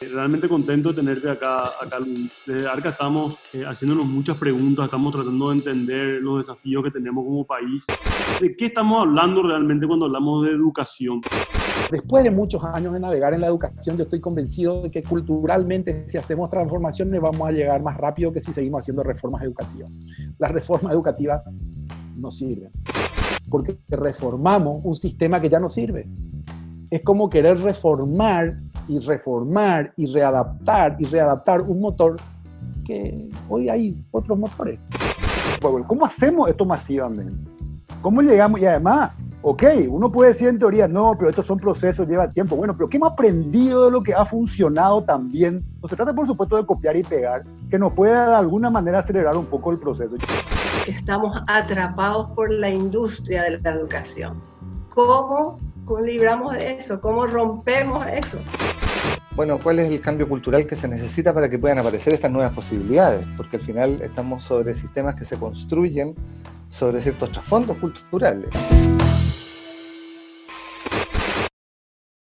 Realmente contento de tenerte acá, acá Desde Arca estamos eh, haciéndonos muchas preguntas, estamos tratando de entender los desafíos que tenemos como país. ¿De qué estamos hablando realmente cuando hablamos de educación? Después de muchos años de navegar en la educación, yo estoy convencido de que culturalmente, si hacemos transformaciones, vamos a llegar más rápido que si seguimos haciendo reformas educativas. Las reformas educativas no sirven, porque reformamos un sistema que ya no sirve. Es como querer reformar y reformar y readaptar y readaptar un motor que hoy hay otros motores. ¿Cómo hacemos esto masivamente? ¿Cómo llegamos? Y además, ok, uno puede decir en teoría, no, pero estos son procesos, lleva tiempo. Bueno, pero ¿qué hemos aprendido de lo que ha funcionado también? No se trata, por supuesto, de copiar y pegar, que nos pueda de alguna manera acelerar un poco el proceso. Estamos atrapados por la industria de la educación. ¿Cómo libramos de eso? ¿Cómo rompemos eso? bueno, ¿cuál es el cambio cultural que se necesita para que puedan aparecer estas nuevas posibilidades? Porque al final estamos sobre sistemas que se construyen sobre ciertos trasfondos culturales.